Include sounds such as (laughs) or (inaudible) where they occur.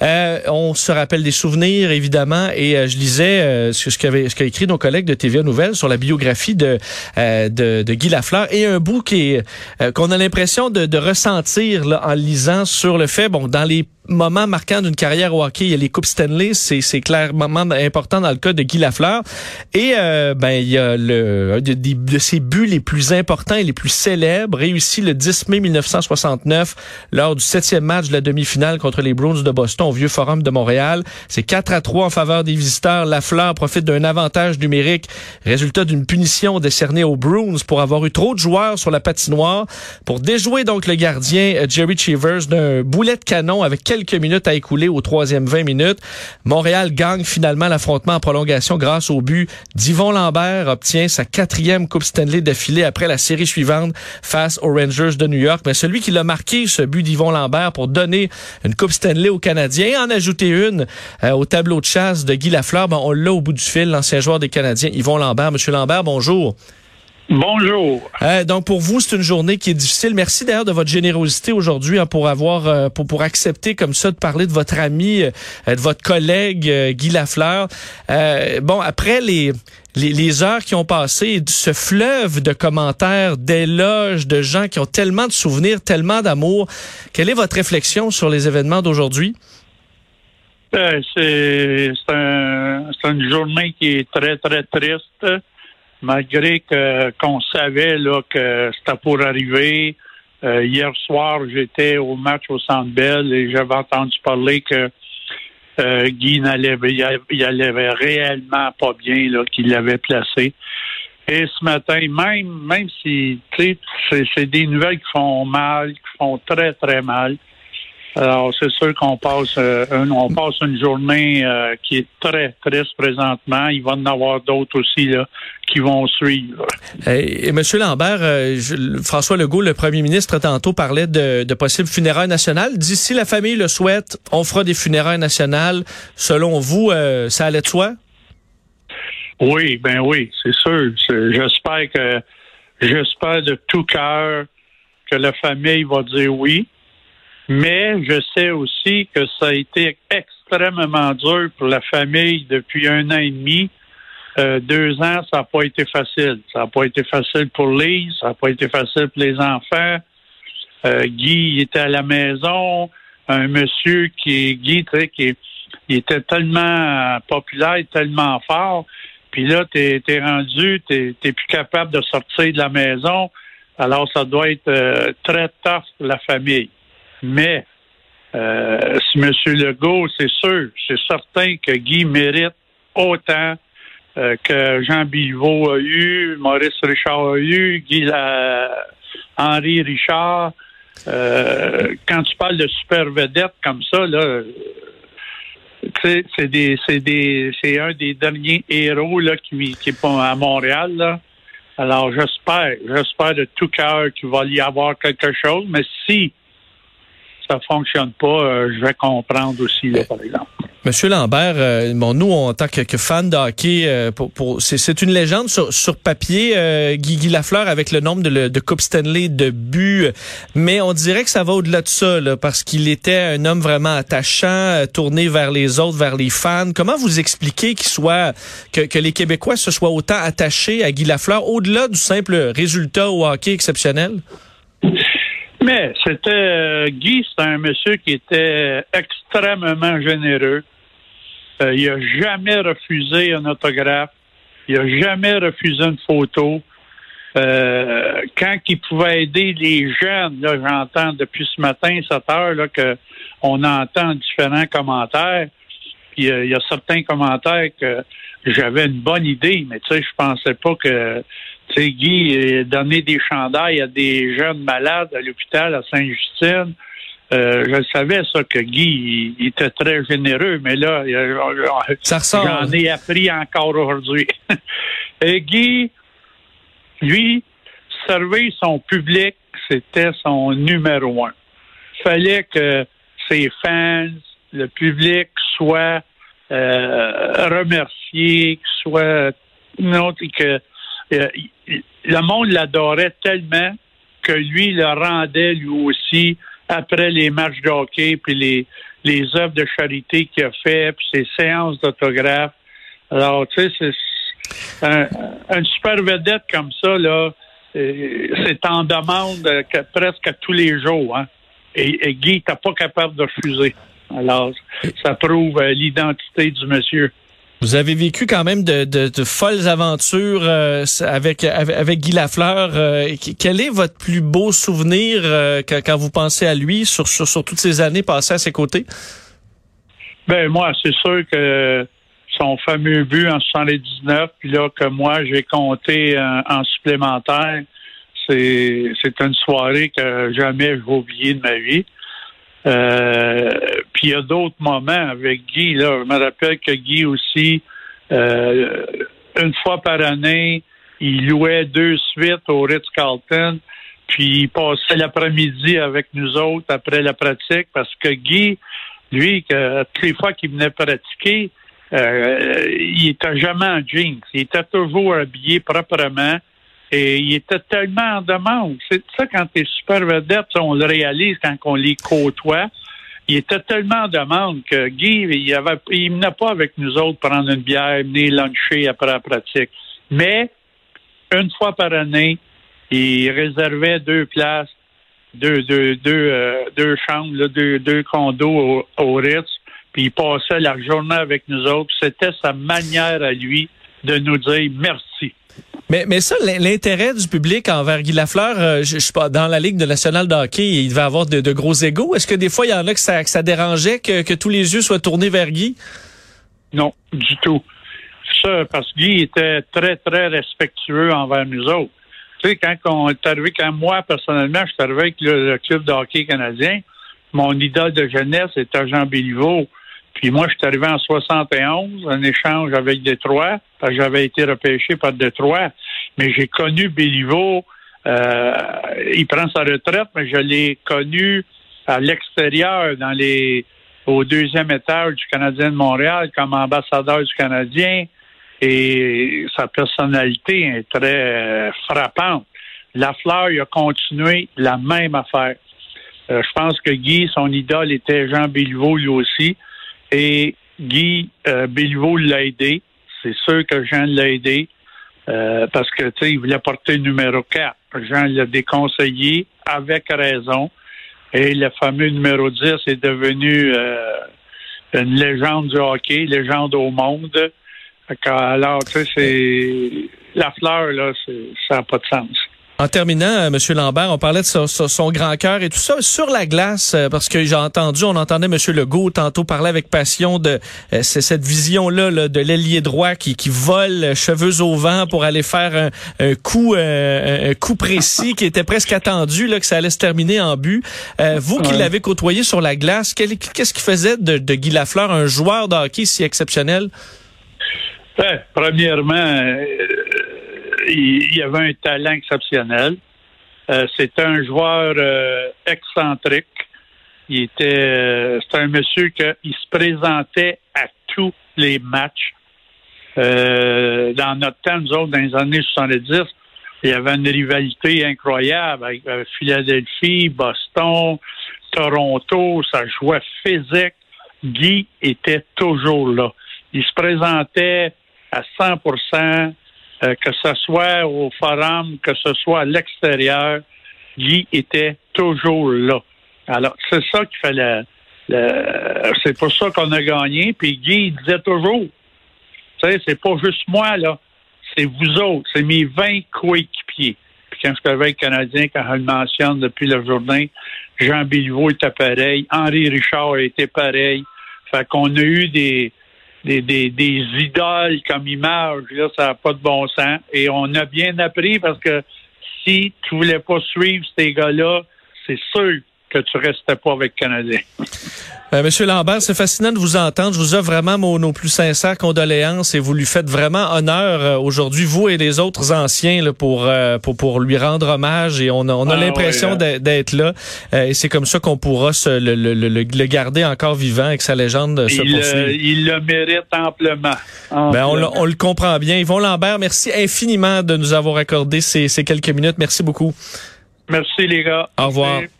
on se rappelle des souvenirs, évidemment, et je lisais ce, ce qu'a ce écrit nos collègues de TVA Nouvelles sur la biographie de, de, de, Guy Lafleur, et un bout qui qu'on a l'impression de, de ressentir là, en lisant sur le fait, bon, dans les moment marquant d'une carrière au hockey. Il y a les Coupes Stanley, c'est, c'est clairement important dans le cas de Guy Lafleur. Et euh, ben il y a le, un de, de, ses buts les plus importants et les plus célèbres, réussi le 10 mai 1969 lors du septième match de la demi-finale contre les Bruins de Boston au Vieux Forum de Montréal. C'est 4 à 3 en faveur des visiteurs. Lafleur profite d'un avantage numérique, résultat d'une punition décernée aux Bruins pour avoir eu trop de joueurs sur la patinoire. Pour déjouer donc le gardien euh, Jerry Cheevers d'un boulet de canon avec quelques minutes à écouler au troisième 20 minutes. Montréal gagne finalement l'affrontement en prolongation grâce au but d'Yvon Lambert, obtient sa quatrième Coupe Stanley d'affilée après la série suivante face aux Rangers de New York. Mais celui qui l'a marqué, ce but d'Yvon Lambert pour donner une Coupe Stanley aux Canadiens, en ajouter une euh, au tableau de chasse de Guy Lafleur, ben, on l'a au bout du fil, l'ancien joueur des Canadiens, Yvon Lambert. Monsieur Lambert, bonjour. Bonjour. Euh, donc pour vous, c'est une journée qui est difficile. Merci d'ailleurs de votre générosité aujourd'hui hein, pour avoir euh, pour pour accepter comme ça de parler de votre ami, euh, de votre collègue Guy Lafleur. bon, après les, les, les heures qui ont passé, ce fleuve de commentaires, d'éloges, de gens qui ont tellement de souvenirs, tellement d'amour, quelle est votre réflexion sur les événements d'aujourd'hui? c'est un, une journée qui est très, très triste malgré qu'on savait là que c'était pour arriver. Euh, hier soir, j'étais au match au Centre Bell et j'avais entendu parler que euh, Guy n'allait il réellement pas bien qu'il l'avait placé. Et ce matin, même même si c'est des nouvelles qui font mal, qui font très très mal. Alors, c'est sûr qu'on passe, euh, on passe une journée euh, qui est très triste présentement. Il va y en avoir d'autres aussi là, qui vont suivre. Et, Monsieur Lambert, euh, François Legault, le premier ministre, tantôt parlait de, de possibles funérailles nationales. D'ici la famille le souhaite, on fera des funérailles nationales. Selon vous, ça allait de soi? Oui, ben oui, c'est sûr. J'espère que j'espère de tout cœur que la famille va dire oui. Mais je sais aussi que ça a été extrêmement dur pour la famille depuis un an et demi. Euh, deux ans, ça n'a pas été facile. Ça n'a pas été facile pour Lise, ça n'a pas été facile pour les enfants. Euh, Guy était à la maison, un monsieur qui est Guy, tu sais, qui il était tellement populaire, tellement fort. Puis là, t'es es rendu, t'es es plus capable de sortir de la maison. Alors, ça doit être euh, très tough pour la famille. Mais euh, si M. Legault, c'est sûr, c'est certain que Guy mérite autant euh, que Jean Bilvaux a eu, Maurice Richard a eu, Guy Henri Richard. Euh, quand tu parles de super vedette comme ça, là, c'est des, c'est des, c'est un des derniers héros là qui, qui est à Montréal. Alors j'espère, j'espère de tout cœur qu'il va y avoir quelque chose. Mais si ça fonctionne pas, euh, je vais comprendre aussi, par exemple. Monsieur Lambert, euh, bon, nous, en tant que, que fans de hockey, euh, pour, c'est une légende sur, sur papier, euh, Guy, Lafleur, avec le nombre de, de Coupe Stanley, de buts, mais on dirait que ça va au-delà de ça, là, parce qu'il était un homme vraiment attachant, tourné vers les autres, vers les fans. Comment vous expliquez qu'il soit que, que les Québécois se soient autant attachés à Guy Lafleur, au-delà du simple résultat au hockey exceptionnel? Mais c'était euh, Guy, c'est un monsieur qui était extrêmement généreux. Euh, il a jamais refusé un autographe. Il a jamais refusé une photo. Euh, quand il pouvait aider les jeunes, là, j'entends depuis ce matin, cette heure, là, que on entend différents commentaires. Puis il y a certains commentaires que j'avais une bonne idée, mais tu sais, je pensais pas que tu sais, Guy donner des chandails à des jeunes malades à l'hôpital à Sainte-Justine. Euh, je savais ça que Guy il, était très généreux, mais là, j'en ai appris encore aujourd'hui. (laughs) Et Guy, lui, servir son public, c'était son numéro un. Fallait que ses fans, le public, soient euh, remerciés, soit non, que euh, le monde l'adorait tellement que lui le rendait lui aussi après les matchs de hockey, puis les, les œuvres de charité qu'il a fait, puis ses séances d'autographe. Alors, tu sais, c'est un, super vedette comme ça, là, euh, c'est en demande presque tous les jours. Hein? Et, et Guy n'était pas capable de refuser. Alors, ça prouve euh, l'identité du monsieur. Vous avez vécu quand même de, folles aventures euh, avec, avec Guy Lafleur. Euh, quel est votre plus beau souvenir euh, quand, vous pensez à lui sur, sur, toutes ces années passées à ses côtés? Ben moi, c'est sûr que son fameux but en 79, puis là que moi j'ai compté en, en supplémentaire, c'est une soirée que jamais je vais oublier de ma vie. Euh, puis il y a d'autres moments avec Guy. Là, je me rappelle que Guy aussi, euh, une fois par année, il louait deux suites au Ritz-Carlton. Puis il passait l'après-midi avec nous autres après la pratique parce que Guy, lui, que, toutes les fois qu'il venait pratiquer, euh, il était jamais en jeans. Il était toujours habillé proprement. Et il était tellement en demande. C'est ça, quand tu es super vedette, on le réalise quand on les côtoie. Il était tellement en demande que Guy, il avait, il venait pas avec nous autres prendre une bière, venir luncher après la pratique. Mais, une fois par année, il réservait deux places, deux, deux, deux, euh, deux chambres, deux, deux condos au, au Ritz, puis il passait la journée avec nous autres. C'était sa manière à lui de nous dire merci. Mais, mais ça, l'intérêt du public envers Guy Lafleur, euh, je, je sais pas, dans la Ligue de nationale de hockey, il devait avoir de, de gros égaux. Est-ce que des fois, il y en a que ça, que ça dérangeait que, que tous les yeux soient tournés vers Guy? Non, du tout. Ça, parce que Guy était très, très respectueux envers nous autres. Tu sais, quand on est arrivé, quand moi, personnellement, je suis arrivé avec le, le club de hockey canadien, mon idole de jeunesse était Jean Béliveau. Puis moi, je suis arrivé en 71, en échange avec Détroit, parce que j'avais été repêché par Détroit. Mais j'ai connu Béliveau. Euh, il prend sa retraite, mais je l'ai connu à l'extérieur, dans les au deuxième étage du Canadien de Montréal, comme ambassadeur du Canadien. Et sa personnalité est très frappante. Lafleur, il a continué la même affaire. Euh, je pense que Guy, son idole, était Jean Béliveau, lui aussi. Et Guy euh, l'a aidé. C'est sûr que Jean l'a aidé euh, parce que tu sais, il voulait porter le numéro 4. Jean l'a déconseillé avec raison. Et le fameux numéro 10 est devenu euh, une légende du hockey, légende au monde. Alors, tu sais, c'est la fleur, là, ça n'a pas de sens. En terminant, euh, M. Lambert, on parlait de son, son grand cœur et tout ça sur la glace, euh, parce que j'ai entendu, on entendait M. Legault tantôt parler avec passion de euh, cette vision-là là, de l'ailier droit qui, qui vole cheveux au vent pour aller faire un, un coup un coup précis qui était presque attendu, là, que ça allait se terminer en but. vous qui l'avez côtoyé sur la glace, qu'est-ce qui faisait de, de, Guy Lafleur un joueur de hockey si exceptionnel? Ben, premièrement, il, avait un talent exceptionnel. Euh, c'était un joueur euh, excentrique. Il était, euh, c'était un monsieur qui se présentait à tous les matchs. Euh, dans notre temps, nous autres, dans les années 70, il y avait une rivalité incroyable avec Philadelphie, Boston, Toronto. Ça jouait physique. Guy était toujours là. Il se présentait à 100 euh, que ce soit au forum, que ce soit à l'extérieur, Guy était toujours là. Alors, c'est ça qui fait le, c'est pour ça qu'on a gagné. Puis Guy disait toujours, tu sais, c'est pas juste moi, là. C'est vous autres. C'est mes 20 coéquipiers. Puis quand je suis avec le Canadien, quand je le mentionne depuis la journée, Jean Béliveau était pareil. Henri Richard était pareil. Fait qu'on a eu des, des, des, des idoles comme image, là, ça n'a pas de bon sens. Et on a bien appris parce que si tu voulais pas suivre ces gars-là, c'est sûr que tu restais pas avec Canadien. Euh, Monsieur Lambert, c'est fascinant de vous entendre. Je vous offre vraiment nos plus sincères condoléances et vous lui faites vraiment honneur euh, aujourd'hui, vous et les autres anciens, là, pour, euh, pour, pour lui rendre hommage. Et on a, on a ah, l'impression ouais, d'être là. et c'est comme ça qu'on pourra se, le, le, le, le, garder encore vivant et que sa légende se il, poursuive. il le mérite amplement. amplement. Ben, on, on, le comprend bien. Yvon Lambert, merci infiniment de nous avoir accordé ces, ces quelques minutes. Merci beaucoup. Merci les gars. Au revoir. Merci.